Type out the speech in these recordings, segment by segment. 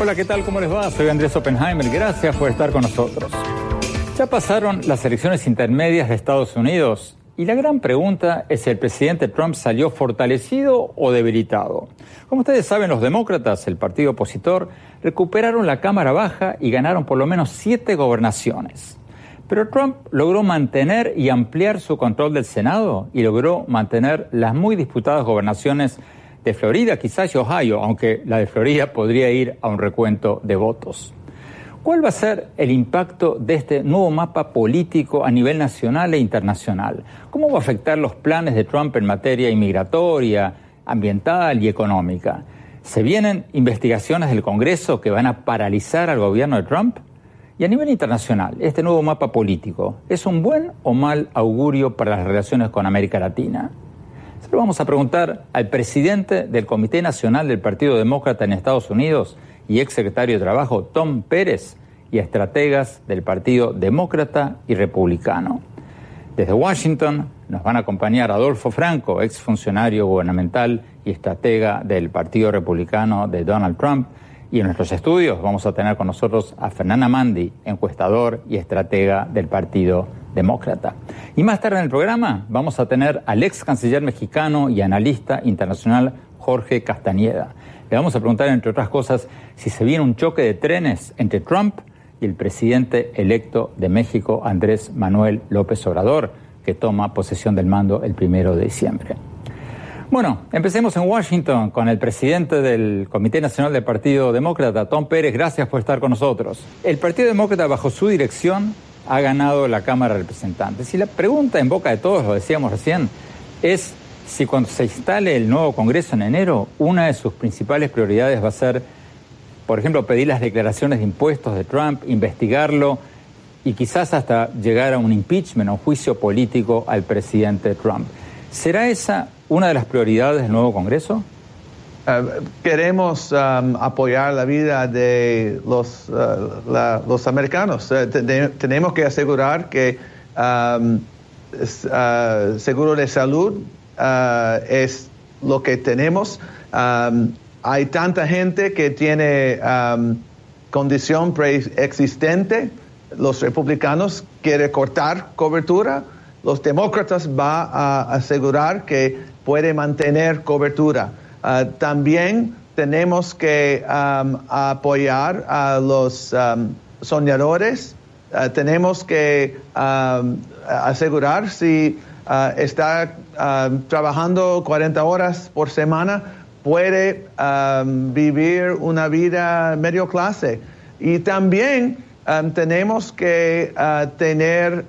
Hola, ¿qué tal? ¿Cómo les va? Soy Andrés Oppenheimer. Gracias por estar con nosotros. Ya pasaron las elecciones intermedias de Estados Unidos y la gran pregunta es si el presidente Trump salió fortalecido o debilitado. Como ustedes saben, los demócratas, el partido opositor, recuperaron la Cámara Baja y ganaron por lo menos siete gobernaciones. Pero Trump logró mantener y ampliar su control del Senado y logró mantener las muy disputadas gobernaciones de Florida, quizás y Ohio, aunque la de Florida podría ir a un recuento de votos. ¿Cuál va a ser el impacto de este nuevo mapa político a nivel nacional e internacional? ¿Cómo va a afectar los planes de Trump en materia inmigratoria, ambiental y económica? ¿Se vienen investigaciones del Congreso que van a paralizar al gobierno de Trump? Y a nivel internacional, este nuevo mapa político, ¿es un buen o mal augurio para las relaciones con América Latina? Lo vamos a preguntar al presidente del Comité Nacional del Partido Demócrata en Estados Unidos, y ex secretario de Trabajo Tom Pérez y estrategas del Partido Demócrata y Republicano. Desde Washington nos van a acompañar Adolfo Franco, ex funcionario gubernamental y estratega del Partido Republicano de Donald Trump. Y en nuestros estudios vamos a tener con nosotros a Fernanda Mandi, encuestador y estratega del Partido Demócrata. Y más tarde en el programa vamos a tener al ex canciller mexicano y analista internacional Jorge Castañeda. Le vamos a preguntar, entre otras cosas, si se viene un choque de trenes entre Trump y el presidente electo de México, Andrés Manuel López Obrador, que toma posesión del mando el primero de diciembre. Bueno, empecemos en Washington con el presidente del Comité Nacional del Partido Demócrata, Tom Pérez. Gracias por estar con nosotros. El Partido Demócrata, bajo su dirección, ha ganado la Cámara de Representantes. Y la pregunta en boca de todos, lo decíamos recién, es si cuando se instale el nuevo Congreso en enero, una de sus principales prioridades va a ser, por ejemplo, pedir las declaraciones de impuestos de Trump, investigarlo y quizás hasta llegar a un impeachment o un juicio político al presidente Trump. ¿Será esa una de las prioridades del nuevo Congreso? Eh, queremos um, apoyar la vida de los, los americanos. Eh, tenemos que asegurar que um, seguro de salud es lo que tenemos. Um, hay tanta gente que tiene um, condición preexistente. Los republicanos quieren cortar cobertura. Los demócratas van a asegurar que puede mantener cobertura. Uh, también tenemos que apoyar a los soñadores. Uh, tenemos que asegurar si Ah, está ah, trabajando 40 horas por semana, puede ah, vivir una vida medio clase. Y también tenemos que tener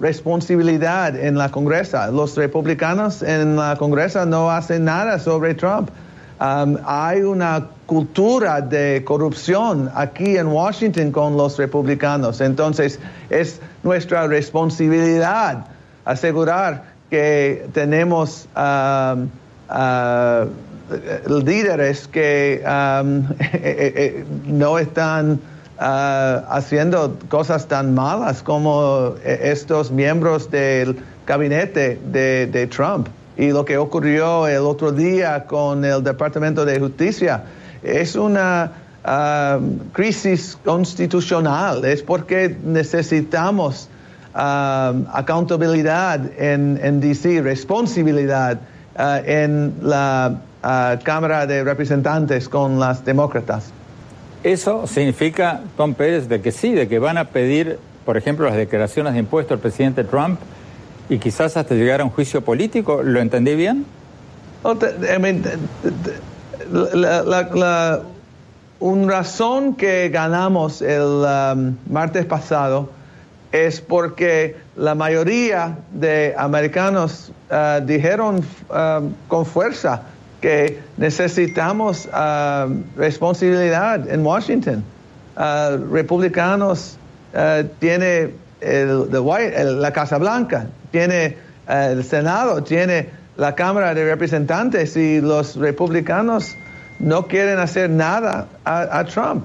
responsabilidad en la Congresa. Los republicanos en la Congresa no hacen nada sobre Trump. hay una cultura de corrupción aquí en Washington con los republicanos. Entonces, es nuestra responsabilidad asegurar que tenemos um, uh, líderes que um, eh, eh, eh, no están uh, haciendo cosas tan malas como estos miembros del gabinete de, Trump. Y lo que ocurrió el otro día con el Departamento de Justicia es una um, crisis constitucional, es porque necesitamos Um, accountabilidad en, en, DC, responsabilidad uh, en la uh, Cámara de Representantes con las demócratas. Eso significa, Tom Pérez, de que sí, de que van a pedir, por ejemplo, las declaraciones de impuestos al presidente Trump y quizás hasta llegar a un juicio político. ¿Lo entendí bien? la, una razón que ganamos el um, martes pasado es porque la mayoría de americanos uh, dijeron uh, con fuerza que necesitamos uh, responsabilidad en Washington. republicanos tiene la Casa Blanca, tiene el Senado, tiene la Cámara de Representantes y los republicanos no quieren hacer nada a, Trump.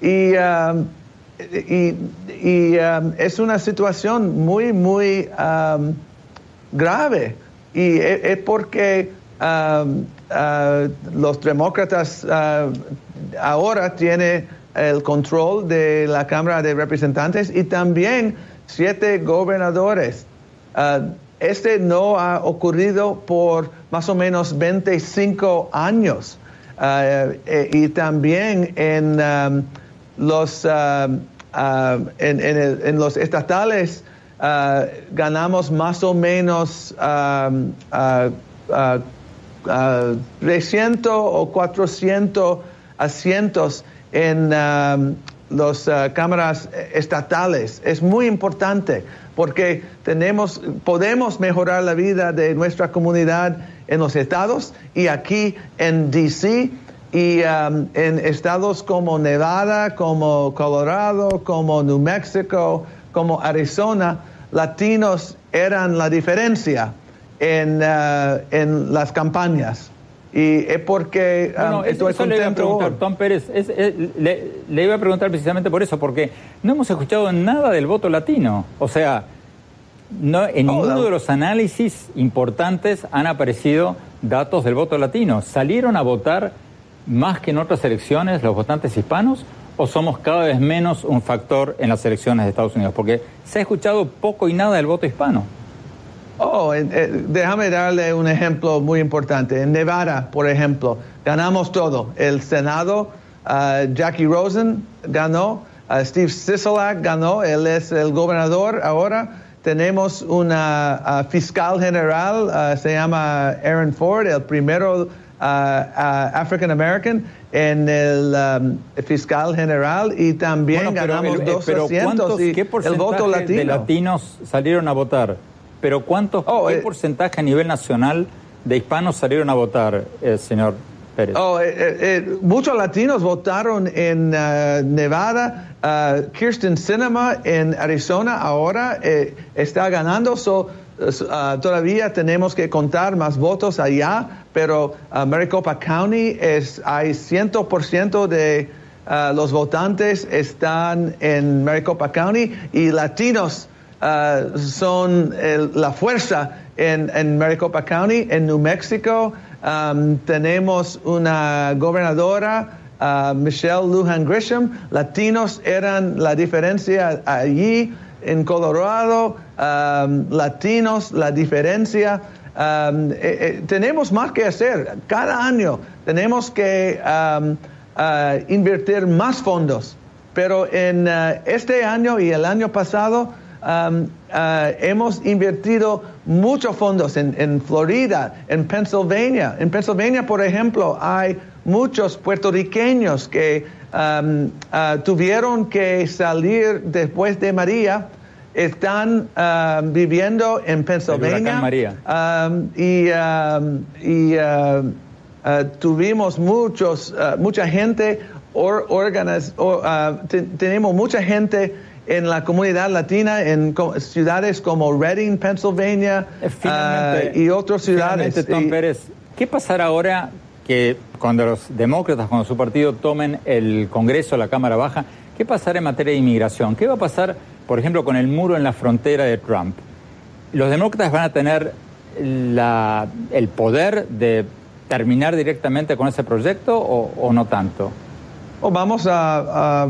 Y es una situación muy, muy grave. Y e, es, porque uh, los demócratas uh, ahora tiene el control de la Cámara de Representantes y también siete gobernadores. Ah, este no ha ocurrido por más o menos 25 años. Ah, eh, y también en los, uh, en, los estatales uh, ganamos más o menos 300 um, o 400 asientos en las uh, cámaras estatales. Es muy importante porque tenemos, podemos mejorar la vida de nuestra comunidad en los estados y aquí en DC y um, en estados como Nevada, como Colorado, como New Mexico, como Arizona, latinos eran la diferencia en, uh, en las campañas. Y es porque um, estoy contento. Le iba a preguntar, Tom Pérez, le, le, iba a preguntar precisamente por eso, porque no hemos escuchado nada del voto latino. O sea, no, en ninguno de los análisis importantes han aparecido datos del voto latino. ¿Salieron a votar más que en otras elecciones los votantes hispanos o somos cada vez menos un factor en las elecciones de Estados Unidos? Porque se ha escuchado poco y nada del voto hispano. Oh, eh, déjame darle un ejemplo muy importante. En Nevada, por ejemplo, ganamos todo. El Senado, uh, Jackie Rosen ganó, uh, Steve Sisolak ganó, él es el gobernador ahora. Tenemos una uh, fiscal general, se llama Aaron Ford, el primero African American en el um, fiscal general y también ganamos dos asientos y ¿qué el voto latino. de latinos salieron a votar? Pero ¿cuántos, oh, qué eh, porcentaje a nivel nacional de hispanos salieron a votar, eh, señor Pérez? Oh, eh, muchos latinos votaron en uh, Nevada. Uh, Kirsten Cinema en Arizona ahora está ganando. So, uh, todavía tenemos que contar más votos allá, pero Maricopa County es, hay 100% de los votantes están en Maricopa County y latinos Uh, son la fuerza en, Maricopa County, en New Mexico. Um, tenemos una gobernadora, uh, Michelle Lujan Grisham. Latinos eran la diferencia allí. En Colorado, um, latinos, la diferencia. Um, eh, eh, tenemos más que hacer. Cada año tenemos que uh, invertir más fondos. Pero en este año y el año pasado, Um, uh, hemos invertido muchos fondos en, Florida, en Pennsylvania. En Pennsylvania, por ejemplo, hay muchos puertorriqueños que um, uh, tuvieron que salir después de María están uh, viviendo en Pennsylvania. y, y tuvimos muchos, mucha gente, tenemos mucha gente en la comunidad latina en ciudades como Reading, Pennsylvania ah, y otras ciudades. Tom Pérez, ¿qué pasará ahora que cuando los demócratas, cuando su partido tomen el Congreso, la Cámara Baja, qué pasará en materia de inmigración? ¿Qué va a pasar, por ejemplo, con el muro en la frontera de Trump? ¿Los demócratas van a tener el poder de terminar directamente con ese proyecto o no tanto? O vamos a,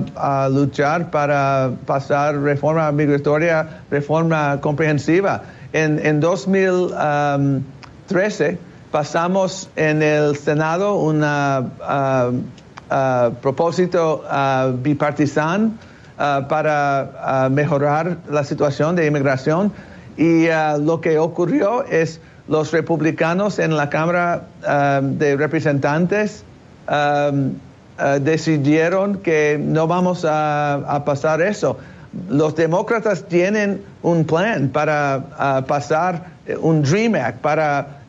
luchar para pasar reforma migratoria, reforma comprensiva. En, 2013 um, pasamos en el Senado un propósito bipartisan para mejorar la situación de inmigración y lo que ocurrió es los republicanos en la Cámara um, de Representantes um, eh, decidieron que no vamos a, pasar eso. Los demócratas tienen un plan para pasar eh, un Dream Act, para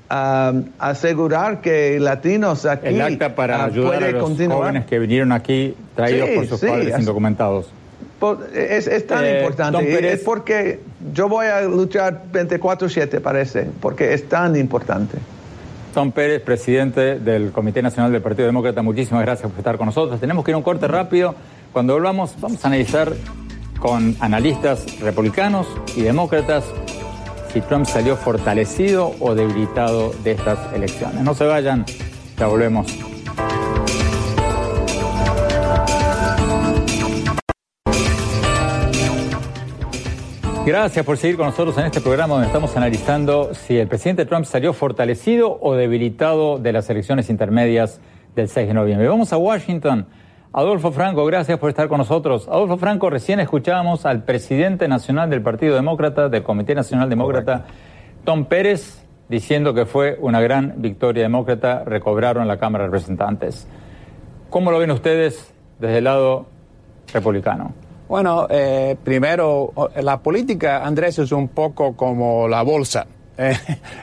asegurar que latinos aquí El acta para ayudar a los jóvenes que vinieron aquí traídos por sus padres indocumentados. Es, tan eh, importante. Es porque yo voy a luchar 24-7, parece, porque es tan importante. Tom Pérez, presidente del Comité Nacional del Partido Demócrata, muchísimas gracias por estar con nosotros. Tenemos que ir a un corte rápido. Cuando volvamos, vamos a analizar con analistas republicanos y demócratas si Trump salió fortalecido o debilitado de estas elecciones. No se vayan, ya volvemos. Gracias por seguir con nosotros en este programa donde estamos analizando si el presidente Trump salió fortalecido o debilitado de las elecciones intermedias del 6 de noviembre. Vamos a Washington. Adolfo Franco, gracias por estar con nosotros. Adolfo Franco, recién escuchábamos al presidente nacional del Partido Demócrata, del Comité Nacional Demócrata, Tom Pérez, diciendo que fue una gran victoria demócrata, recobraron la Cámara de Representantes. ¿Cómo lo ven ustedes desde el lado republicano? Bueno, eh, primero, la política, Andrés, es un poco como la bolsa. Eh,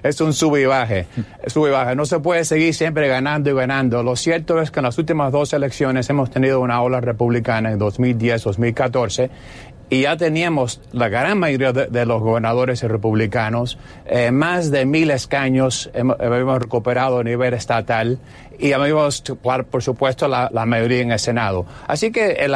es un sub y baje, sub y baje. No se puede seguir siempre ganando y ganando. Lo cierto es que en las últimas dos elecciones hemos tenido una ola republicana en 2010, 2014 y ya teníamos la gran mayoría de, los gobernadores republicanos, eh, más de mil escaños hemos, recuperado a nivel estatal y habíamos, por supuesto, la, mayoría en el Senado. Así que eh,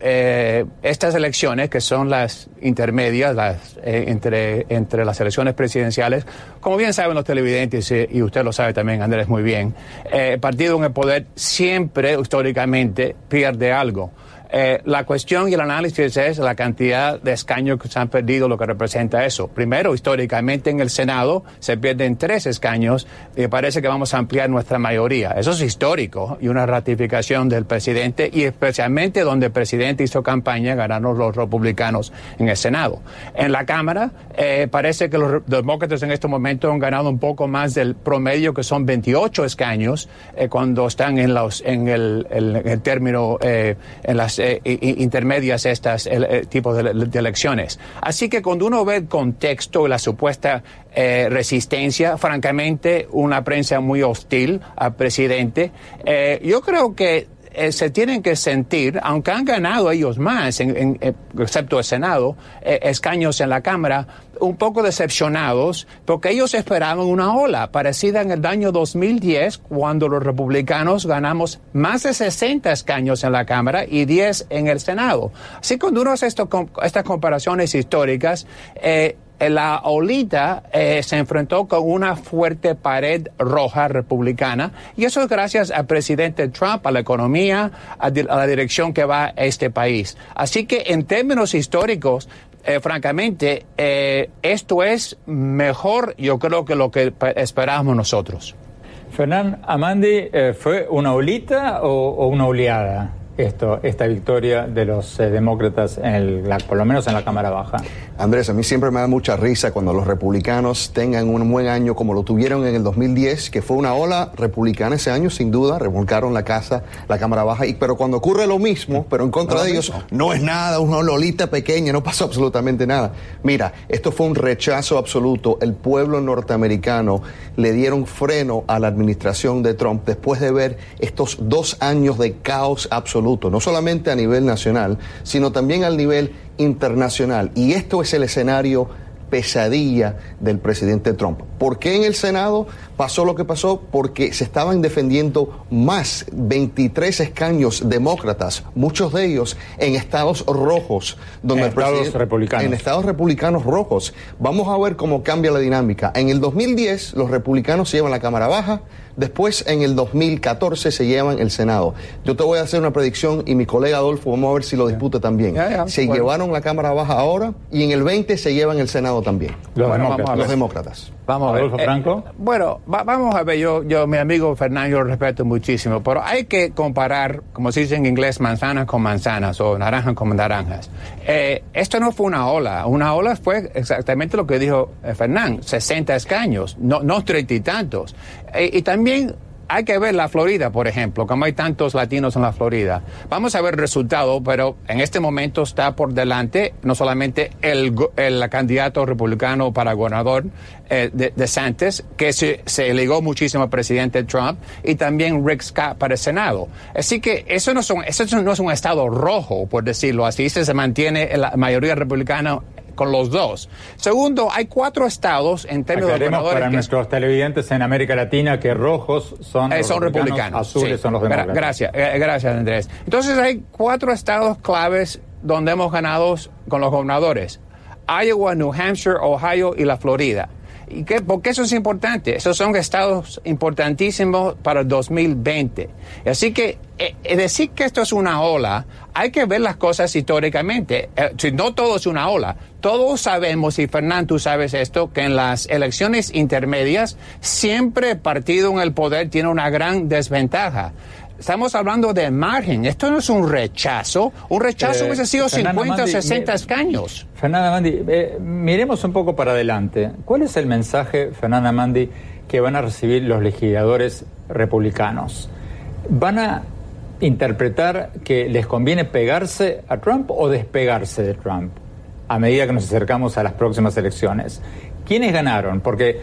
eh, estas elecciones, que son las intermedias las, entre, entre las elecciones presidenciales, como bien saben los televidentes, y usted lo sabe también, Andrés, muy bien, el partido en el poder siempre, históricamente, pierde algo. Eh, la cuestión y el análisis es la cantidad de escaños que se han perdido, lo que representa eso. Primero, históricamente en el Senado se pierden tres escaños y parece que vamos a ampliar nuestra mayoría. Eso es histórico y una ratificación del presidente y especialmente donde el presidente hizo campaña ganaron los republicanos en el Senado. En la Cámara eh, parece que los demócratas en este momento han ganado un poco más del promedio que son 28 escaños eh, cuando están en, los, en el, el término, en las eh, intermedias estas el, tipos de, elecciones. Así que cuando uno ve el contexto la supuesta eh, resistencia, francamente, una prensa muy hostil al presidente, eh, yo creo que se tienen que sentir, aunque han ganado ellos más, excepto el Senado, escaños en la Cámara, un poco decepcionados porque ellos esperaban una ola parecida en el año 2010 cuando los republicanos ganamos más de 60 escaños en la Cámara y 10 en el Senado. Así que cuando uno hace estas comparaciones históricas, eh, la olita eh, se enfrentó con una fuerte pared roja republicana y eso es gracias al presidente Trump, a la economía, a, la dirección que va este país. Así que en términos históricos, eh, francamente, eh, esto es mejor, yo creo, que lo que esperábamos nosotros. Fernán Amandi, eh, ¿fue una olita o una oleada? Esto, esta victoria de los eh, demócratas, en el, por lo menos en la Cámara Baja. Andrés, a mí siempre me da mucha risa cuando los republicanos tengan un buen año como lo tuvieron en el 2010, que fue una ola republicana ese año, sin duda, revolcaron la casa, la Cámara Baja, y, pero cuando ocurre lo mismo, pero en contra de ellos, no es nada, una olita pequeña, no pasó absolutamente nada. Mira, esto fue un rechazo absoluto. El pueblo norteamericano le dieron freno a la administración de Trump después de ver estos dos años de caos absoluto no solamente a nivel nacional, sino también al nivel internacional. Y esto es el escenario pesadilla del presidente Trump. ¿Por qué en el Senado pasó lo que pasó? Porque se estaban defendiendo más 23 escaños demócratas, muchos de ellos en estados rojos, donde en estados republicanos. En estados republicanos rojos. Vamos a ver cómo cambia la dinámica. En el 2010 los republicanos se llevan la Cámara Baja, Después, en el 2014, se llevan el Senado. Yo te voy a hacer una predicción y mi colega Adolfo, vamos a ver si lo disputa también. se llevaron la Cámara Baja ahora y en el 20 se llevan el Senado también. Los, demócratas. los demócratas. Vamos a ver. Adolfo Franco. Eh, bueno, vamos a ver, yo, yo, mi amigo Fernando, yo lo respeto muchísimo, pero hay que comparar, como se dice en inglés, manzanas con manzanas o naranjas con naranjas. Eh, esto no fue una ola. Una ola fue exactamente lo que dijo eh, Fernán, 60 escaños, no, no 30 y tantos. Y también hay que ver la Florida, por ejemplo, como hay tantos latinos en la Florida. Vamos a ver el resultado, pero en este momento está por delante no solamente el, candidato republicano para gobernador eh, de, Santos, que se, se, ligó muchísimo al presidente Trump, y también Rick Scott para el Senado. Así que eso no, son, eso no es un estado rojo, por decirlo así, se mantiene la mayoría republicana con los dos. Segundo, hay cuatro estados en términos de gobernadores. para nuestros televidentes en América Latina que rojos son, eh, son republicanos, azules son los demócratas. Gracias, eh, gracias Andrés. Entonces hay cuatro estados claves donde hemos ganado con los gobernadores. Iowa, New Hampshire, Ohio y la Florida. ¿Y qué, ¿Por qué eso es importante? Esos son estados importantísimos para el 2020. Así que eh, eh, decir que esto es una ola, hay que ver las cosas históricamente. Eh, no todo es una ola. Todos sabemos, y Fernando, tú sabes esto, que en las elecciones intermedias siempre el partido en el poder tiene una gran desventaja. Estamos hablando de margen. Esto no es un rechazo. Un rechazo hubiese sido 50 o 60 escaños. Fernanda Mandi, miremos un poco para adelante. ¿Cuál es el mensaje, Fernanda Mandi, que van a recibir los legisladores republicanos? ¿Van a interpretar que les conviene pegarse a Trump o despegarse de Trump a medida que nos acercamos a las próximas elecciones? ¿Quiénes ganaron? Porque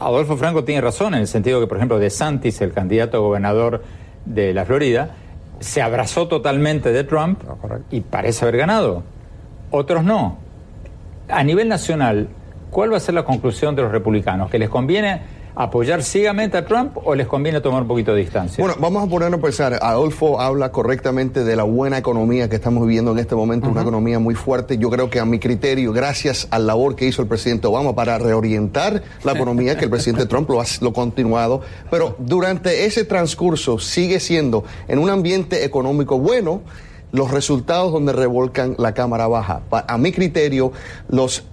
Adolfo Franco tiene razón en el sentido que, por ejemplo, De Santis, el candidato a gobernador de la Florida, se abrazó totalmente de Trump y parece haber ganado. Otros no. A nivel nacional, ¿cuál va a ser la conclusión de los republicanos? ¿Que les conviene apoyar ciegamente a Trump o les conviene tomar un poquito de distancia? Bueno, vamos a ponernos a pensar. Adolfo habla correctamente de la buena economía que estamos viviendo en este momento, una economía muy fuerte. Yo creo que a mi criterio, gracias al labor que hizo el presidente Obama para reorientar la economía, que el presidente Trump lo ha, lo continuado, pero durante ese transcurso sigue siendo en un ambiente económico bueno los resultados donde revolcan la Cámara Baja. A mi criterio, los,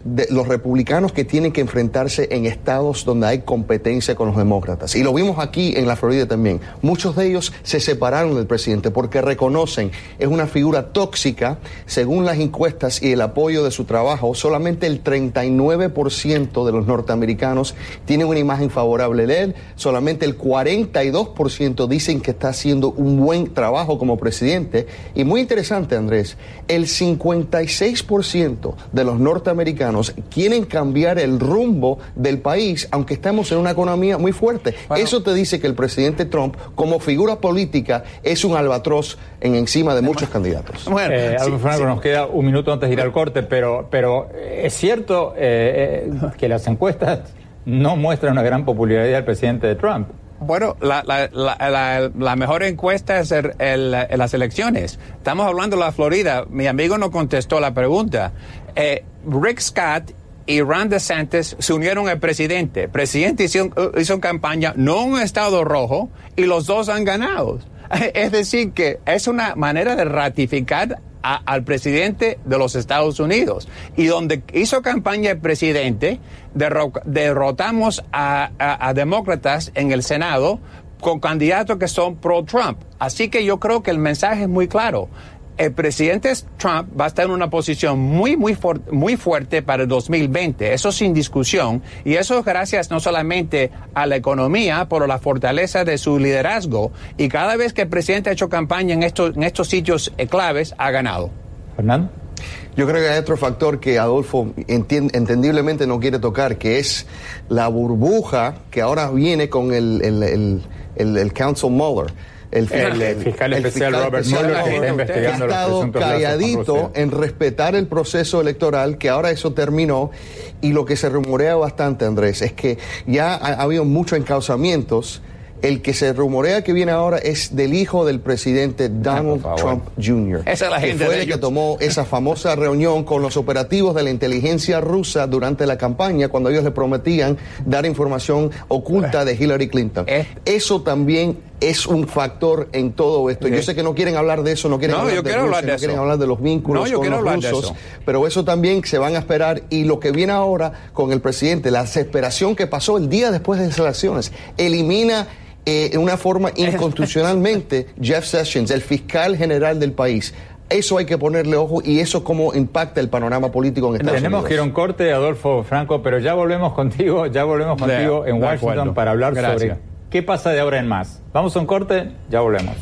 republicanos que tienen que enfrentarse en estados donde hay competencia con los demócratas, y lo vimos aquí en la Florida también, muchos de ellos se separaron del presidente porque reconocen es una figura tóxica, según las encuestas y el apoyo de su trabajo, solamente el 39% de los norteamericanos tienen una imagen favorable de él, solamente el 42% dicen que está haciendo un buen trabajo como presidente, y muy interesante, Andrés. El 56% de los norteamericanos quieren cambiar el rumbo del país, aunque estamos en una economía muy fuerte. Eso te dice que el presidente Trump, como figura política, es un albatroz en encima de muchos candidatos. Bueno, eh, nos queda un minuto antes de ir al corte, pero, pero es cierto eh, eh, que las encuestas no muestran una gran popularidad del presidente de Trump. Bueno, la, la, la, la, mejor encuesta es el, las elecciones. Estamos hablando de la Florida. Mi amigo no contestó la pregunta. Eh, Rick Scott y Ron DeSantis se unieron al presidente. El presidente hizo, hizo campaña, no un estado rojo, y los dos han ganado. Es decir, que es una manera de ratificar al presidente de los Estados Unidos. Y donde hizo campaña el presidente, derrotamos a, demócratas en el Senado con candidatos que son pro-Trump. Así que yo creo que el mensaje es muy claro el presidente Trump va a estar en una posición muy, muy, muy fuerte para el 2020. Eso sin discusión. Y eso es gracias no solamente a la economía, pero a la fortaleza de su liderazgo. Y cada vez que el presidente ha hecho campaña en estos, en estos sitios eh, claves, ha ganado. Fernando. Yo creo que hay otro factor que Adolfo entendiblemente no quiere tocar, que es la burbuja que ahora viene con el, el, el, el Council Mueller el, fiscal especial Robert Mueller que está investigando ha estado calladito en respetar el proceso electoral, que ahora eso terminó, y lo que se rumorea bastante, Andrés, es que ya ha, habido muchos encauzamientos el que se rumorea que viene ahora es del hijo del presidente Donald Trump Jr. Esa es la gente que fue el que tomó esa famosa reunión con los operativos de la inteligencia rusa durante la campaña cuando ellos le prometían dar información oculta de Hillary Clinton. Eh. Eso también es un factor en todo esto. Yo sé que no quieren hablar de eso, no quieren hablar de, Rusia, no quieren hablar de los vínculos con los rusos, pero eso también se van a esperar y lo que viene ahora con el presidente, la desesperación que pasó el día después de las elecciones, elimina eh, de una forma inconstitucionalmente Jeff Sessions, el fiscal general del país. Eso hay que ponerle ojo y eso cómo impacta el panorama político en Estados Tenemos Unidos. que ir a un corte, Adolfo Franco, pero ya volvemos contigo, ya volvemos contigo en Washington para hablar sobre ¿Qué pasa de ahora en más? Vamos a un corte, ya volvemos.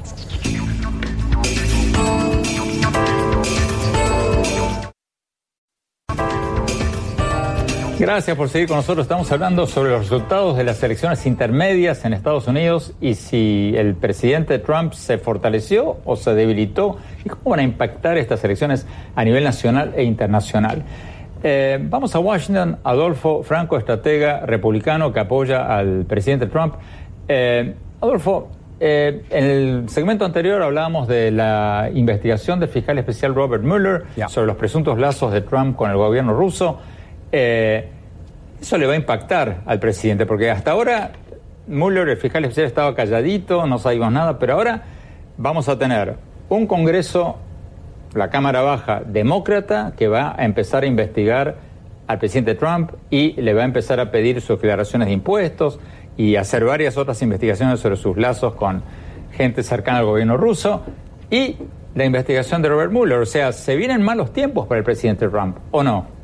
Gracias por seguir con nosotros. Estamos hablando sobre los resultados de las elecciones intermedias en Estados Unidos y si el presidente Trump se fortaleció o se debilitó y cómo van a impactar estas elecciones a nivel nacional e internacional. Eh, vamos a Washington. Adolfo Franco, estratega republicano que apoya al presidente Trump. Eh, Adolfo, eh, en el segmento anterior hablábamos de la investigación del fiscal especial Robert Mueller sobre los presuntos lazos de Trump con el gobierno ruso. Eh, Eso le va a impactar al presidente, porque hasta ahora Mueller, el fiscal especial, estaba calladito, no sabíamos nada, pero ahora vamos a tener un Congreso, la Cámara Baja, demócrata, que va a empezar a investigar al presidente Trump y le va a empezar a pedir sus declaraciones de impuestos y hacer varias otras investigaciones sobre sus lazos con gente cercana al gobierno ruso y la investigación de Robert Mueller. O sea, ¿se vienen malos tiempos para el presidente Trump o no?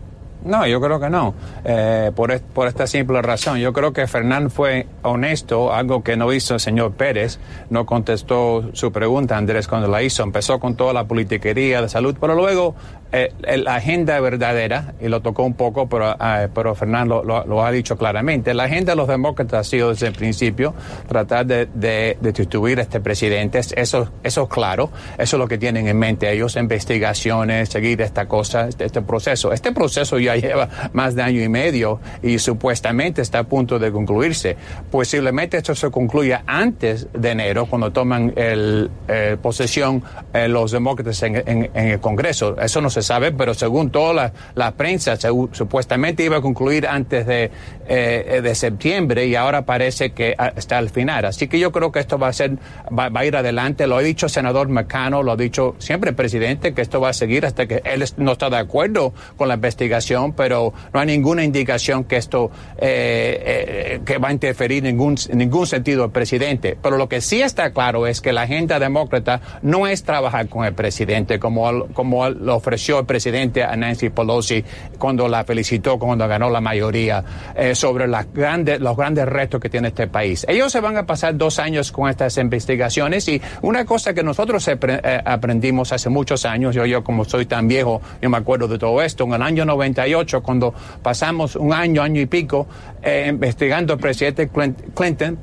No, yo creo que no. Eh, por, por, esta simple razón. Yo creo que Fernán fue honesto, algo que no hizo el señor Pérez. No contestó su pregunta, Andrés, cuando la hizo. Empezó con toda la politiquería de salud, pero luego la agenda verdadera, y lo tocó un poco, pero, eh, pero Fernando lo, ha dicho claramente, la agenda de los demócratas ha sido desde el principio tratar de, de, destituir a este presidente. Eso, eso es claro, eso es lo que tienen en mente ellos, investigaciones, seguir esta cosa, este, este proceso. Este proceso ya lleva más de año y medio y supuestamente está a punto de concluirse. Posiblemente esto se concluya antes de enero, cuando toman el, eh, posesión los demócratas en, en el Congreso. Eso no se sabe, pero según toda la, prensa, supuestamente iba a concluir antes de, eh, de septiembre y ahora parece que está al final. Así que yo creo que esto va a ser, va, a ir adelante. Lo ha dicho el senador McConnell, lo ha dicho siempre el presidente, que esto va a seguir hasta que él no está de acuerdo con la investigación, pero no hay ninguna indicación que esto eh, eh, que va a interferir en ningún, ningún sentido el presidente. Pero lo que sí está claro es que la agenda demócrata no es trabajar con el presidente como, como lo ofreció el presidente a Nancy Pelosi cuando la felicitó, cuando ganó la mayoría, eh, sobre las grandes, los grandes retos que tiene este país. Ellos se van a pasar dos años con estas investigaciones y una cosa que nosotros eh, aprendimos hace muchos años, yo, yo como soy tan viejo, yo me acuerdo de todo esto, en el año 98, cuando pasamos un año, año y pico, eh, investigando al presidente Clinton,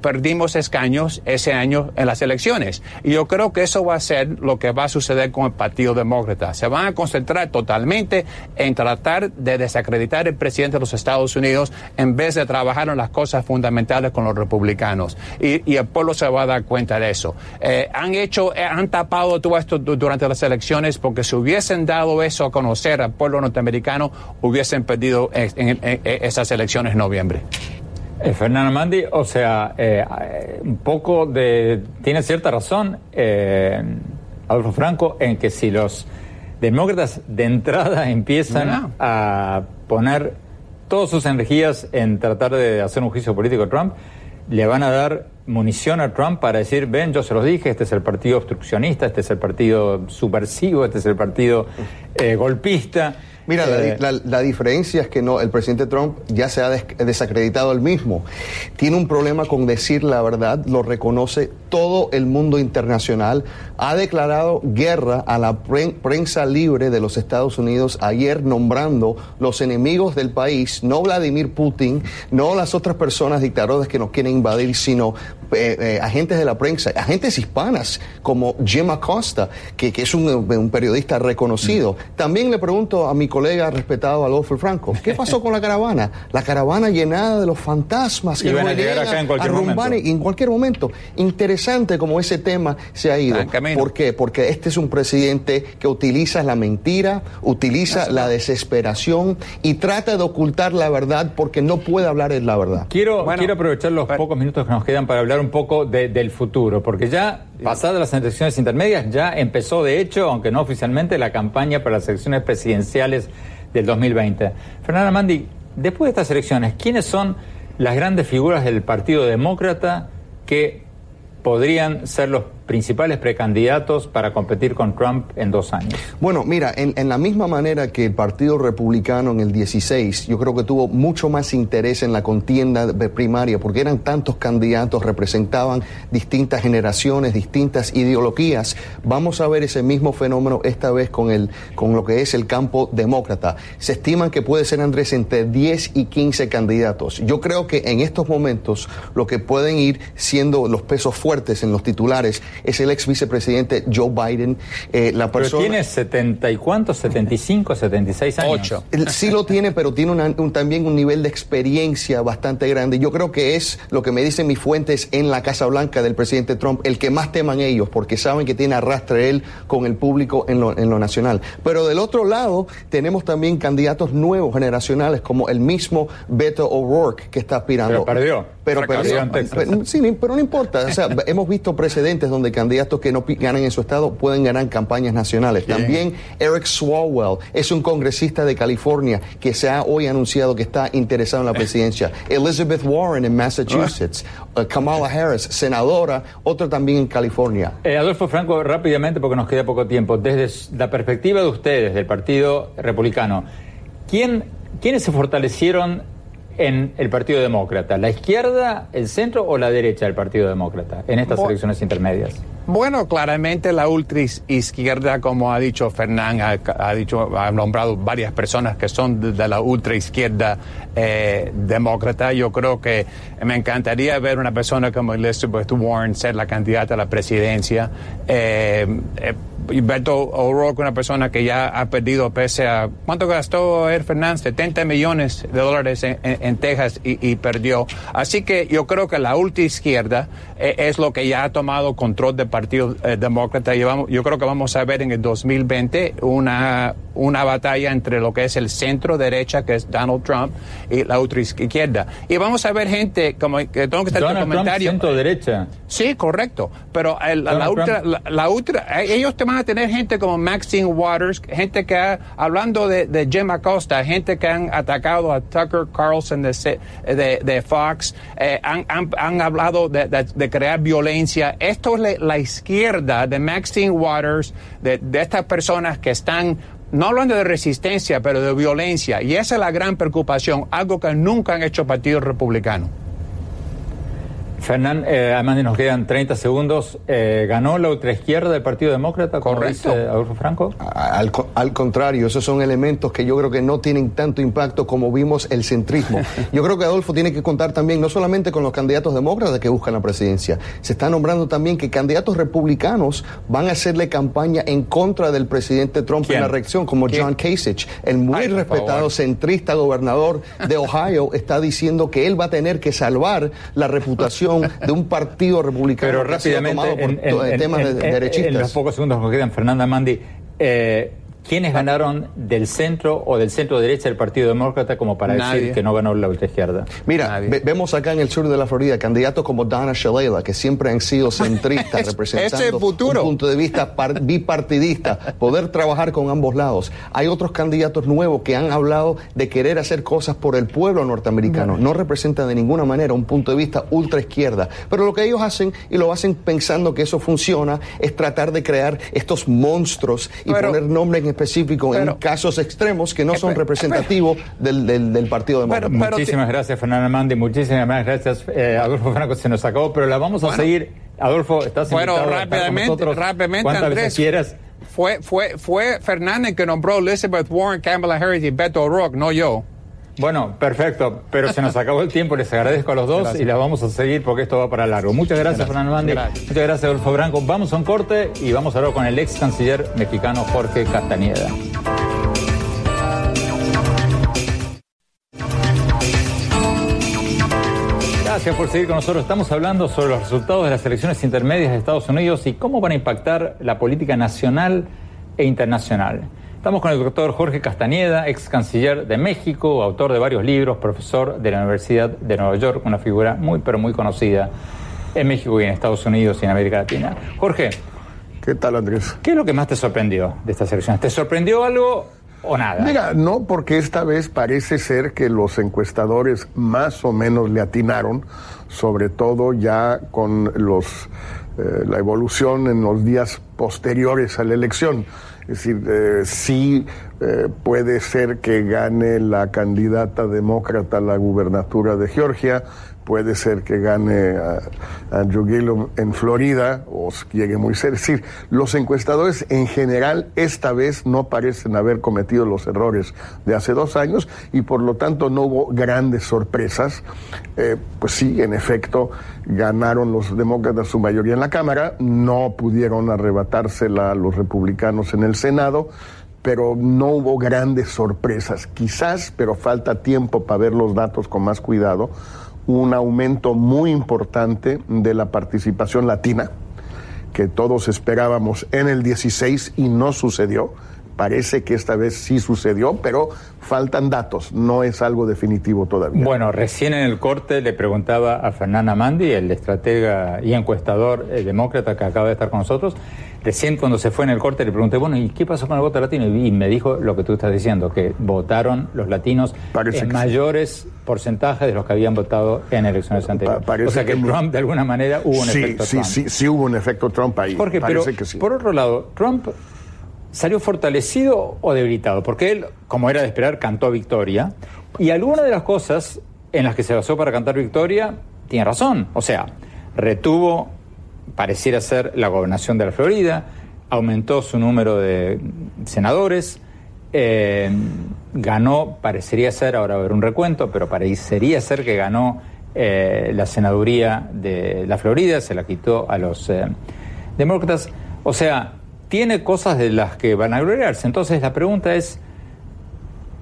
perdimos escaños ese año en las elecciones. Y yo creo que eso va a ser lo que va a suceder con el Partido Demócrata. Se van a concentrar totalmente en tratar de desacreditar al presidente de los Estados Unidos en vez de trabajar en las cosas fundamentales con los republicanos. Y, el pueblo se va a dar cuenta de eso. Eh, han hecho, eh, han tapado todo esto durante las elecciones porque si hubiesen dado eso a conocer al pueblo norteamericano, hubiesen perdido esas elecciones noviembre. Eh, Fernando Mandi, o sea, un poco de. Tiene cierta razón, Adolfo Franco, en que si los demócratas de entrada empiezan a poner todas sus energías en tratar de hacer un juicio político a Trump, le van a dar munición a Trump para decir, ven, yo se los dije, este es el partido obstruccionista, este es el partido subversivo, este es el partido eh, golpista. Mira, eh, la, diferencia es que no, el presidente Trump ya se ha desacreditado el mismo. Tiene un problema con decir la verdad, lo reconoce todo el mundo internacional. Ha declarado guerra a la prensa libre de los Estados Unidos ayer nombrando los enemigos del país, no Vladimir Putin, no las otras personas dictadoras que nos quieren invadir, sino eh, eh, agentes de la prensa, agentes hispanas como Jim Acosta, que, es un, periodista reconocido. Mm. También le pregunto a mi colega respetado Adolfo Franco, ¿qué pasó con la caravana? La caravana llenada de los fantasmas que van a llegar acá en cualquier momento. en cualquier momento. Interesante como ese tema se ha ido. ¿Por qué? Porque este es un presidente que utiliza la mentira, utiliza la desesperación y trata de ocultar la verdad porque no puede hablar de la verdad. Quiero, quiero aprovechar los pocos minutos que nos quedan para hablar un poco del futuro, porque ya pasadas las elecciones intermedias ya empezó de hecho, aunque no oficialmente, la campaña para las elecciones presidenciales del 2020. Fernanda Mandi, después de estas elecciones, ¿quiénes son las grandes figuras del Partido Demócrata que podrían ser los principales precandidatos para competir con Trump en dos años? Bueno, mira, en, la misma manera que el Partido Republicano en el 16, yo creo que tuvo mucho más interés en la contienda primaria, porque eran tantos candidatos, representaban distintas generaciones, distintas ideologías. Vamos a ver ese mismo fenómeno esta vez con, el, con lo que es el campo demócrata. Se estiman que puede ser, Andrés, entre 10 y 15 candidatos. Yo creo que en estos momentos lo que pueden ir siendo los pesos fuertes en los titulares es el ex vicepresidente Joe Biden. Eh, la persona, pero tiene 70 y cuántos, 75, 76 años. Ocho. Sí lo tiene, pero tiene también un nivel de experiencia bastante grande. Yo creo que es lo que me dicen mis fuentes en la Casa Blanca del presidente Trump, el que más teman ellos, porque saben que tiene arrastre él con el público en lo, en lo nacional. Pero del otro lado, tenemos también candidatos nuevos, generacionales, como el mismo Beto O'Rourke, que está aspirando. Pero perdió. Pero. Pero, sí, pero no importa. O sea, hemos visto precedentes donde candidatos que no ganan en su estado pueden ganar campañas nacionales. También Eric Swalwell es un congresista de California que se ha hoy anunciado que está interesado en la presidencia. Elizabeth Warren en Massachusetts. Uh, Kamala Harris, senadora, otro también en California. Eh, Adolfo Franco, rápidamente porque nos queda poco tiempo. Desde la perspectiva de ustedes, del Partido Republicano, ¿quién, ¿quiénes se fortalecieron en el Partido Demócrata? ¿La izquierda, el centro o la derecha del Partido Demócrata en estas elecciones intermedias? Bueno, claramente la ultra izquierda, como ha dicho Fernán, ha, dicho, ha nombrado varias personas que son de, la ultra izquierda eh, demócrata. Yo creo que me encantaría ver una persona como Elizabeth Warren ser la candidata a la presidencia. Eh, eh, Beto O'Rourke, una persona que ya ha perdido pese a... ¿Cuánto gastó Er Fernández? 70 millones de dólares en, Texas y, perdió. Así que yo creo que la ultra izquierda eh, es lo que ya ha tomado control del Partido eh, Demócrata. Y yo creo que vamos a ver en el 2020 una, una batalla entre lo que es el centro derecha, que es Donald Trump, y la ultra izquierda. Y vamos a ver gente, como que tengo que estar en el comentario. centro derecha. Sí, correcto. Pero la, ultra, la, ultra, ellos te van a tener gente como Maxine Waters, gente que ha, hablando de, de Jim Acosta, gente que han atacado a Tucker Carlson de, de, Fox, eh, han, han, hablado de, crear violencia. Esto es la, izquierda de Maxine Waters, de, estas personas que están no hablando de resistencia, pero de violencia. Y esa es la gran preocupación, algo que nunca han hecho partidos republicanos. Fernán, eh, además nos quedan 30 segundos. Eh, ¿Ganó la ultraizquierda del Partido Demócrata, Correcto. dice Adolfo Franco? Al, al, contrario, esos son elementos que yo creo que no tienen tanto impacto como vimos el centrismo. Yo creo que Adolfo tiene que contar también, no solamente con los candidatos demócratas que buscan la presidencia, se está nombrando también que candidatos republicanos van a hacerle campaña en contra del presidente Trump en la reacción, como John Kasich, el muy respetado centrista gobernador de Ohio, está diciendo que él va a tener que salvar la reputación de un partido republicano Pero rápidamente, en, temas de derechistas. En los pocos segundos que quedan, Fernanda Mandi, eh, ¿Quiénes ganaron del centro o del centro derecha del Partido Demócrata como para decir que no ganó la ultraizquierda? Mira, vemos acá en el sur de la Florida candidatos como Donna Shalala, que siempre han sido centristas, representando un punto de vista bipartidista, poder trabajar con ambos lados. Hay otros candidatos nuevos que han hablado de querer hacer cosas por el pueblo norteamericano. No representan de ninguna manera un punto de vista ultraizquierda. Pero lo que ellos hacen, y lo hacen pensando que eso funciona, es tratar de crear estos monstruos y poner nombres en específico en casos extremos que no son representativos del, del, Partido Demócrata. muchísimas gracias, Fernando Mandi. Muchísimas gracias, eh, Adolfo Franco. Se nos acabó, pero la vamos a seguir. Adolfo, estás Bueno, rápidamente, rápidamente, Andrés. quieras. Fue, fue, fue Fernández que nombró Elizabeth Warren, Kamala Harris y Beto O'Rourke, no yo. Bueno, perfecto, pero se nos acabó el tiempo, les agradezco a los dos y la vamos a seguir porque esto va para largo. Muchas gracias, Fernando Mandi. Muchas gracias, Adolfo Branco. Vamos a un corte y vamos a hablar con el ex canciller mexicano Jorge Castañeda. Gracias por seguir con nosotros. Estamos hablando sobre los resultados de las elecciones intermedias de Estados Unidos y cómo van a impactar la política nacional e internacional. Estamos con el doctor Jorge Castañeda, ex canciller de México, autor de varios libros, profesor de la Universidad de Nueva York, una figura muy, pero muy conocida en México y en Estados Unidos y en América Latina. Jorge. ¿Qué tal, Andrés? ¿Qué es lo que más te sorprendió de estas elecciones? ¿Te sorprendió algo o nada? Mira, no, porque esta vez parece ser que los encuestadores más o menos le atinaron, sobre todo ya con los, eh, la evolución en los días posteriores a la elección. Es decir, eh, sí eh, puede ser que gane la candidata demócrata a la gubernatura de Georgia, puede ser que gane a, Andrew Gillum en Florida o llegue muy cerca. Es decir, los encuestadores en general esta vez no parecen haber cometido los errores de hace dos años y por lo tanto no hubo grandes sorpresas. Eh, pues sí, en efecto, ganaron los demócratas su mayoría en la Cámara, no pudieron arrebatársela a los republicanos en el Senado pero no hubo grandes sorpresas. Quizás, pero falta tiempo para ver los datos con más cuidado, un aumento muy importante de la participación latina, que todos esperábamos en el 16 y no sucedió. Parece que esta vez sí sucedió, pero faltan datos, no es algo definitivo todavía. Bueno, recién en el corte le preguntaba a Fernanda Mandi, el estratega y encuestador eh, demócrata que acaba de estar con nosotros, Recién cuando se fue en el corte le pregunté, bueno, ¿y qué pasó con el voto latino? Y me dijo lo que tú estás diciendo, que votaron los latinos en mayores porcentajes de los que habían votado en elecciones anteriores. o sea que, Trump de alguna manera hubo un efecto sí, Trump. Sí, sí, hubo un efecto Trump ahí. Parece que sí. Por otro lado, Trump salió fortalecido o debilitado, porque él, como era de esperar, cantó victoria. Y algunas de las cosas en las que se basó para cantar victoria, tiene razón. O sea, retuvo pareciera ser la gobernación de la Florida, aumentó su número de senadores, eh, ganó, parecería ser, ahora va a haber un recuento, pero parecería ser que ganó eh, la senaduría de la Florida, se la quitó a los eh, demócratas. O sea, tiene cosas de las que van a gloriarse. Entonces la pregunta es,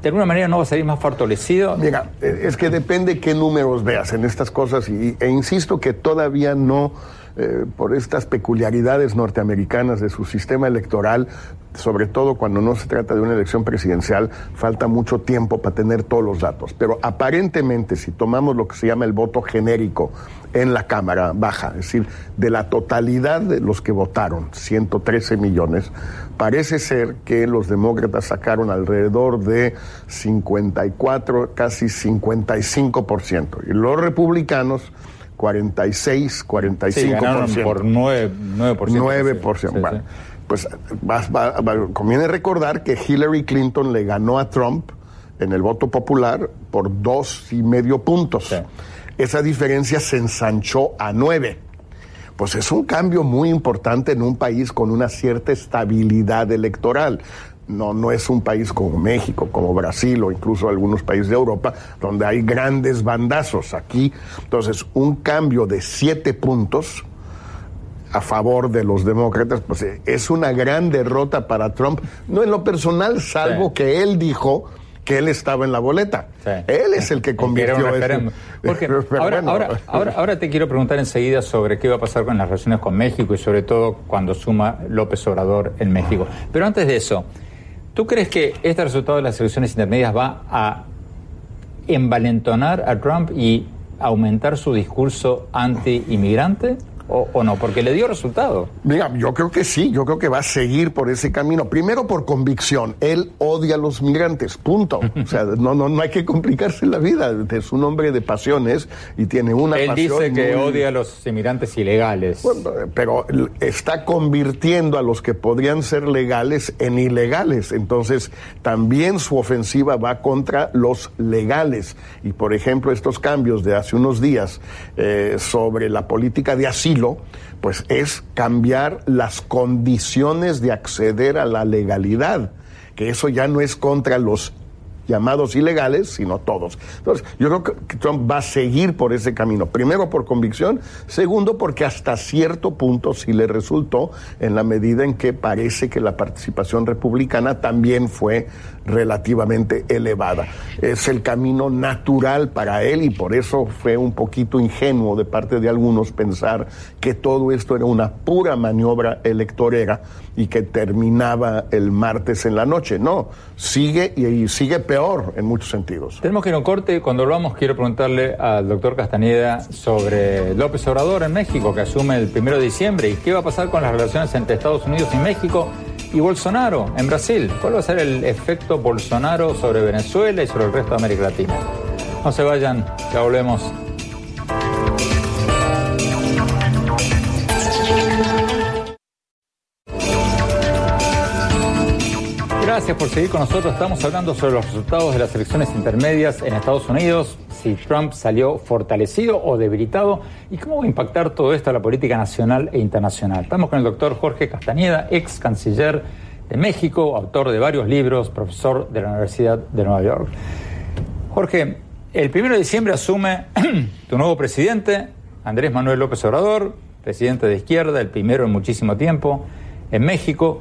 ¿de alguna manera no va a salir más fortalecido? Mira, es que depende qué números veas en estas cosas y, e insisto que todavía no eh, por estas peculiaridades norteamericanas de su sistema electoral, sobre todo cuando no se trata de una elección presidencial, falta mucho tiempo para tener todos los datos. Pero aparentemente, si tomamos lo que se llama el voto genérico en la Cámara Baja, es decir, de la totalidad de los que votaron, 113 millones, parece ser que los demócratas sacaron alrededor de 54, casi 55%. Y los republicanos 46, 45%. Sí, por 9%. 9%. 9%. bueno, pues conviene recordar que Hillary Clinton le ganó a Trump en el voto popular por dos y medio puntos. Esa diferencia se ensanchó a 9 pues es un cambio muy importante en un país con una cierta estabilidad electoral no, no es un país como México, como Brasil o incluso algunos países de Europa, donde hay grandes bandazos. Aquí, entonces, un cambio de siete puntos a favor de los demócratas, pues eh, es una gran derrota para Trump, no en lo personal, salvo que él dijo que él estaba en la boleta. Él es el que convirtió eso. Porque ahora, ahora, ahora, ahora, te quiero preguntar enseguida sobre qué va a pasar con las relaciones con México y sobre todo cuando suma López Obrador en México. Pero antes de eso, ¿Tú crees que este resultado de las elecciones intermedias va a envalentonar a Trump y aumentar su discurso anti-inmigrante? O, no? Porque le dio resultado. Mira, yo creo que sí, yo creo que va a seguir por ese camino. Primero por convicción, él odia a los migrantes, punto. O sea, no, no, no hay que complicarse la vida. Es un hombre de pasiones y tiene una él dice que odia a los inmigrantes ilegales. Bueno, pero está convirtiendo a los que podrían ser legales en ilegales. Entonces, también su ofensiva va contra los legales. Y, por ejemplo, estos cambios de hace unos días eh, sobre la política de asilo, pues es cambiar las condiciones de acceder a la legalidad, que eso ya no es contra los llamados ilegales, sino todos. Entonces, yo creo que Trump va a seguir por ese camino. Primero por convicción, segundo porque hasta cierto punto sí le resultó en la medida en que parece que la participación republicana también fue relativamente elevada. Es el camino natural para él y por eso fue un poquito ingenuo de parte de algunos pensar que todo esto era una pura maniobra electorera y que terminaba el martes en la noche. No, sigue y sigue peor en muchos sentidos. Tenemos que ir a un corte. Cuando volvamos quiero preguntarle al doctor Castañeda sobre López Obrador en México, que asume el primero de diciembre, y qué va a pasar con las relaciones entre Estados Unidos y México y Bolsonaro en Brasil. ¿Cuál va a ser el efecto Bolsonaro sobre Venezuela y sobre el resto de América Latina? No se vayan, ya volvemos. Gracias por seguir con nosotros. Estamos hablando sobre los resultados de las elecciones intermedias en Estados Unidos, si Trump salió fortalecido o debilitado y cómo va a impactar todo esto a la política nacional e internacional. Estamos con el doctor Jorge Castañeda, ex canciller de México, autor de varios libros, profesor de la Universidad de Nueva York. Jorge, el primero de diciembre asume tu nuevo presidente, Andrés Manuel López Obrador, presidente de izquierda, el primero en muchísimo tiempo en México.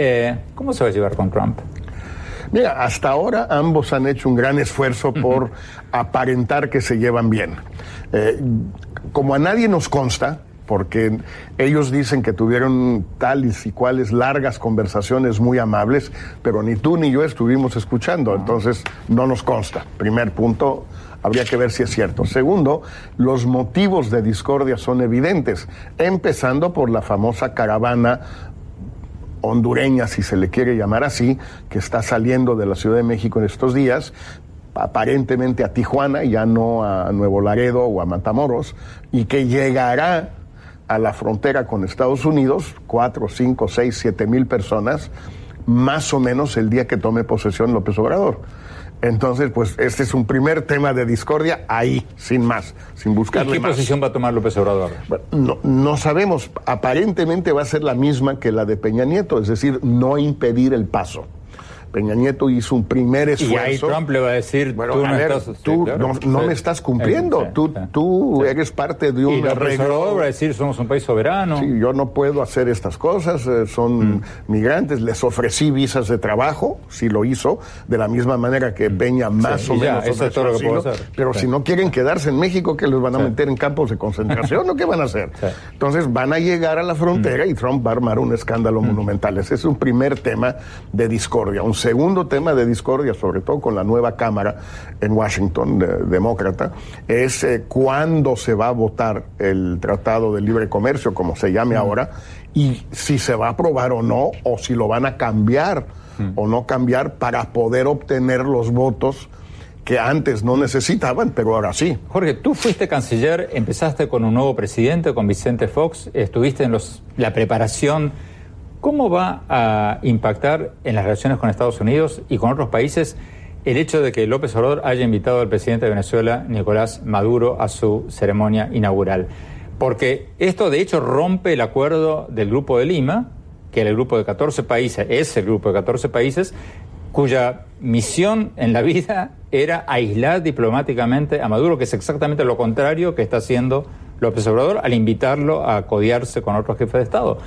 Eh, ¿Cómo se va a llevar con Trump? Mira, hasta ahora ambos han hecho un gran esfuerzo por aparentar que se llevan bien. Eh, como a nadie nos consta, porque ellos dicen que tuvieron tales y cuales largas conversaciones muy amables, pero ni tú ni yo estuvimos escuchando, entonces no nos consta. Primer punto, habría que ver si es cierto. Segundo, los motivos de discordia son evidentes, empezando por la famosa caravana hondureña, si se le quiere llamar así, que está saliendo de la Ciudad de México en estos días, aparentemente a Tijuana, ya no a Nuevo Laredo o a Matamoros, y que llegará a la frontera con Estados Unidos, cuatro, cinco, seis, siete mil personas, más o menos el día que tome posesión López Obrador. Entonces, pues este es un primer tema de discordia ahí, sin más, sin buscarle ¿Y qué posición va a tomar López Obrador? no, no sabemos. Aparentemente va a ser la misma que la de Peña Nieto, es decir, no impedir el paso. Peña Nieto hizo un primer esfuerzo. Y ahí Trump le va a decir, bueno, tú, a no, ver, estás, tú sí, claro, no, no sí. me estás cumpliendo, Sí, tú, sí, tú sí. eres parte de un arreglo. Va a decir, somos un país soberano. Sí, yo no puedo hacer estas cosas, eh, son Mm. migrantes, les ofrecí visas de trabajo, sí lo hizo, de la misma manera que Peña más o ya, menos eso es ofreció todo lo que puedo asilo, hacer. Pero si no quieren quedarse en México, ¿qué les van a meter en campos de concentración o qué van a hacer? Entonces van a llegar a la frontera Mm. y Trump va a armar un escándalo monumental. Ese es un primer tema de discordia. Un segundo tema de discordia, sobre todo con la nueva Cámara en Washington, de- demócrata, es eh, cuándo se va a votar el Tratado de Libre Comercio, como se llame ahora, y si se va a aprobar o no, o si lo van a cambiar o no cambiar para poder obtener los votos que antes no necesitaban, pero ahora sí. Jorge, tú fuiste canciller, empezaste con un nuevo presidente, con Vicente Fox, estuviste en los, la preparación. ¿Cómo va a impactar en las relaciones con Estados Unidos y con otros países el hecho de que López Obrador haya invitado al presidente de Venezuela, Nicolás Maduro, a su ceremonia inaugural? Porque esto de hecho rompe el acuerdo del Grupo de Lima, que era el grupo de 14 países, es el grupo de 14 países, cuya misión en la vida era aislar diplomáticamente a Maduro, que es exactamente lo contrario que está haciendo López Obrador al invitarlo a codiarse con otros jefes de Estado.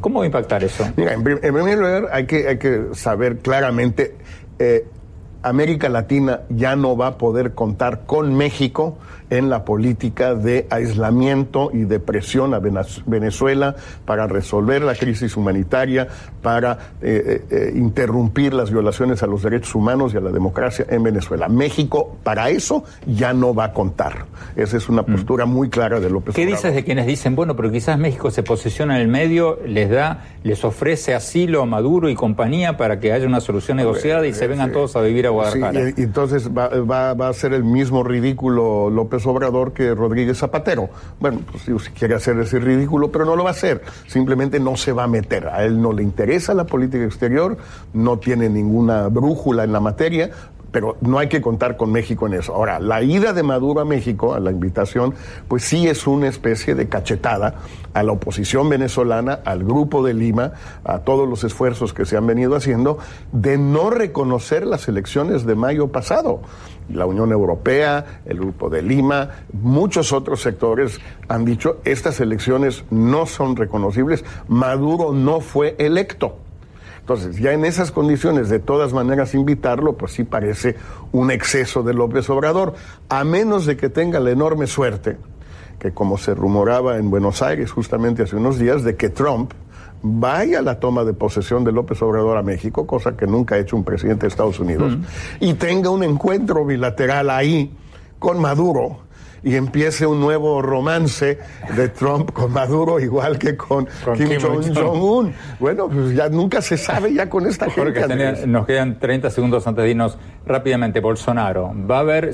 ¿Cómo va a impactar eso? Mira, en, prim- en primer lugar hay que, hay que saber claramente, eh, América Latina ya no va a poder contar con México en la política de aislamiento y de presión a Venez- Venezuela para resolver la crisis humanitaria, para eh, eh, eh, interrumpir las violaciones a los derechos humanos y a la democracia en Venezuela. México para eso ya no va a contar. Esa es una postura muy clara de López ¿Qué Obrador. dices de quienes dicen, bueno, pero quizás México se posiciona en el medio, les da, les ofrece asilo a Maduro y compañía para que haya una solución negociada y se vengan todos a vivir a Guadalajara? Sí, y, y entonces va, va- va a ser el mismo ridículo López Obrador que Rodríguez Zapatero. Bueno, pues digo, si quiere hacer ese ridículo, pero no lo va a hacer. Simplemente no se va a meter. A él no le interesa la política exterior, no tiene ninguna brújula en la materia. Pero no hay que contar con México en eso. Ahora, la ida de Maduro a México, a la invitación, pues sí es una especie de cachetada a la oposición venezolana, al grupo de Lima, a todos los esfuerzos que se han venido haciendo de no reconocer las elecciones de mayo pasado. La Unión Europea, el grupo de Lima, muchos otros sectores han dicho estas elecciones no son reconocibles, Maduro no fue electo. Entonces, ya en esas condiciones, de todas maneras, invitarlo, pues sí parece un exceso de López Obrador, a menos de que tenga la enorme suerte, que como se rumoraba en Buenos Aires justamente hace unos días, de que Trump vaya a la toma de posesión de López Obrador a México, cosa que nunca ha hecho un presidente de Estados Unidos, y tenga un encuentro bilateral ahí con Maduro y empiece un nuevo romance de Trump con Maduro, igual que con, Con Kim, Kim Jong- Jong-un. Bueno, pues ya nunca se sabe ya con esta Jorge gente. Andrés. nos quedan 30 segundos antes de irnos rápidamente. Bolsonaro, ¿va a haber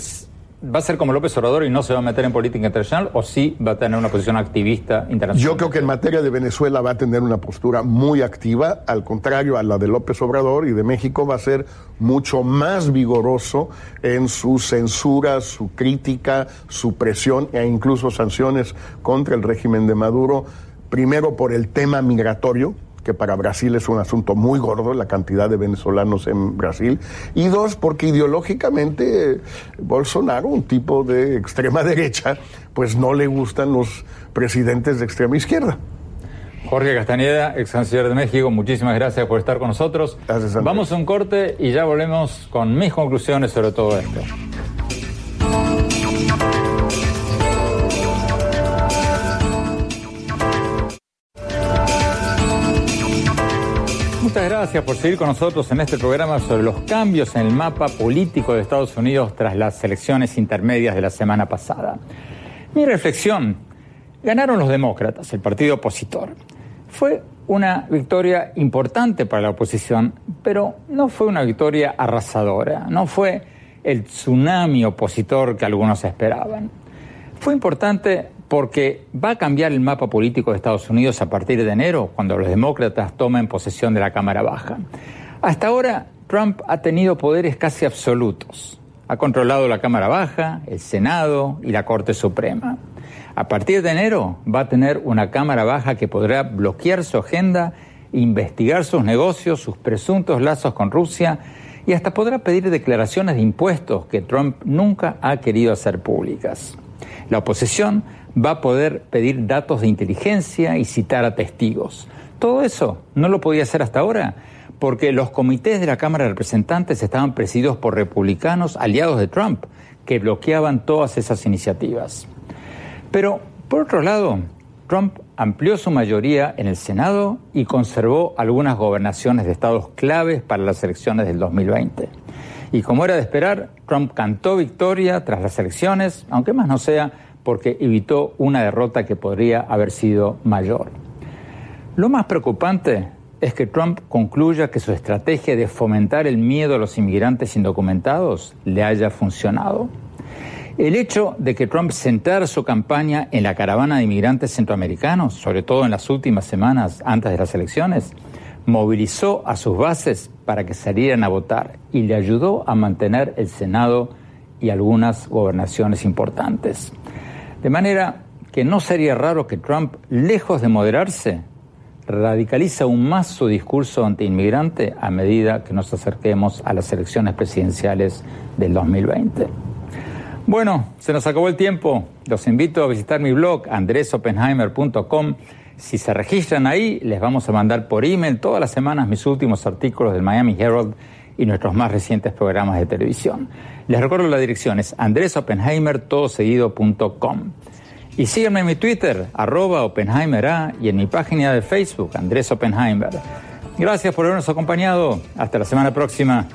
va a ser como López Obrador y no se va a meter en política internacional o sí va a tener una posición activista internacional? Yo creo que en materia de Venezuela va a tener una postura muy activa, al contrario a la de López Obrador y de México va a ser mucho más vigoroso en su censura, su crítica, su presión e incluso sanciones contra el régimen de Maduro, primero por el tema migratorio, que para Brasil es un asunto muy gordo, la cantidad de venezolanos en Brasil, y dos, porque ideológicamente Bolsonaro, un tipo de extrema derecha, pues no le gustan los presidentes de extrema izquierda. Jorge Castañeda, ex canciller de México, muchísimas gracias por estar con nosotros. Vamos a un corte y ya volvemos con mis conclusiones sobre todo esto. Muchas gracias por seguir con nosotros en este programa sobre los cambios en el mapa político de Estados Unidos tras las elecciones intermedias de la semana pasada. Mi reflexión, ganaron los demócratas, el partido opositor. Fue una victoria importante para la oposición, pero no fue una victoria arrasadora, no fue el tsunami opositor que algunos esperaban. Fue importante porque va a cambiar el mapa político de Estados Unidos a partir de enero, cuando los demócratas tomen posesión de la Cámara Baja. Hasta ahora, Trump ha tenido poderes casi absolutos. Ha controlado la Cámara Baja, el Senado y la Corte Suprema. A partir de enero va a tener una Cámara Baja que podrá bloquear su agenda, investigar sus negocios, sus presuntos lazos con Rusia y hasta podrá pedir declaraciones de impuestos que Trump nunca ha querido hacer públicas. La oposición va a poder pedir datos de inteligencia y citar a testigos. Todo eso no lo podía hacer hasta ahora porque los comités de la Cámara de Representantes estaban presididos por republicanos aliados de Trump que bloqueaban todas esas iniciativas. Pero, por otro lado, Trump amplió su mayoría en el Senado y conservó algunas gobernaciones de estados claves para las elecciones del 2020. Y como era de esperar, Trump cantó victoria tras las elecciones, aunque más no sea porque evitó una derrota que podría haber sido mayor. Lo más preocupante es que Trump concluya que su estrategia de fomentar el miedo a los inmigrantes indocumentados le haya funcionado. El hecho de que Trump centrara su campaña en la caravana de inmigrantes centroamericanos, sobre todo en las últimas semanas antes de las elecciones, movilizó a sus bases para que salieran a votar y le ayudó a mantener el Senado y algunas gobernaciones importantes. De manera que no sería raro que Trump, lejos de moderarse, radicalice aún más su discurso antiinmigrante a medida que nos acerquemos a las elecciones presidenciales del 2020. Bueno, se nos acabó el tiempo. Los invito a visitar mi blog andresopenheimer.com. Si se registran ahí, les vamos a mandar por email todas las semanas mis últimos artículos del Miami Herald y nuestros más recientes programas de televisión. Les recuerdo la dirección es andresopenheimer.com. Y síganme en mi Twitter, arroba OpenheimerA, y en mi página de Facebook, Andrés Oppenheimer. Gracias por habernos acompañado. Hasta la semana próxima.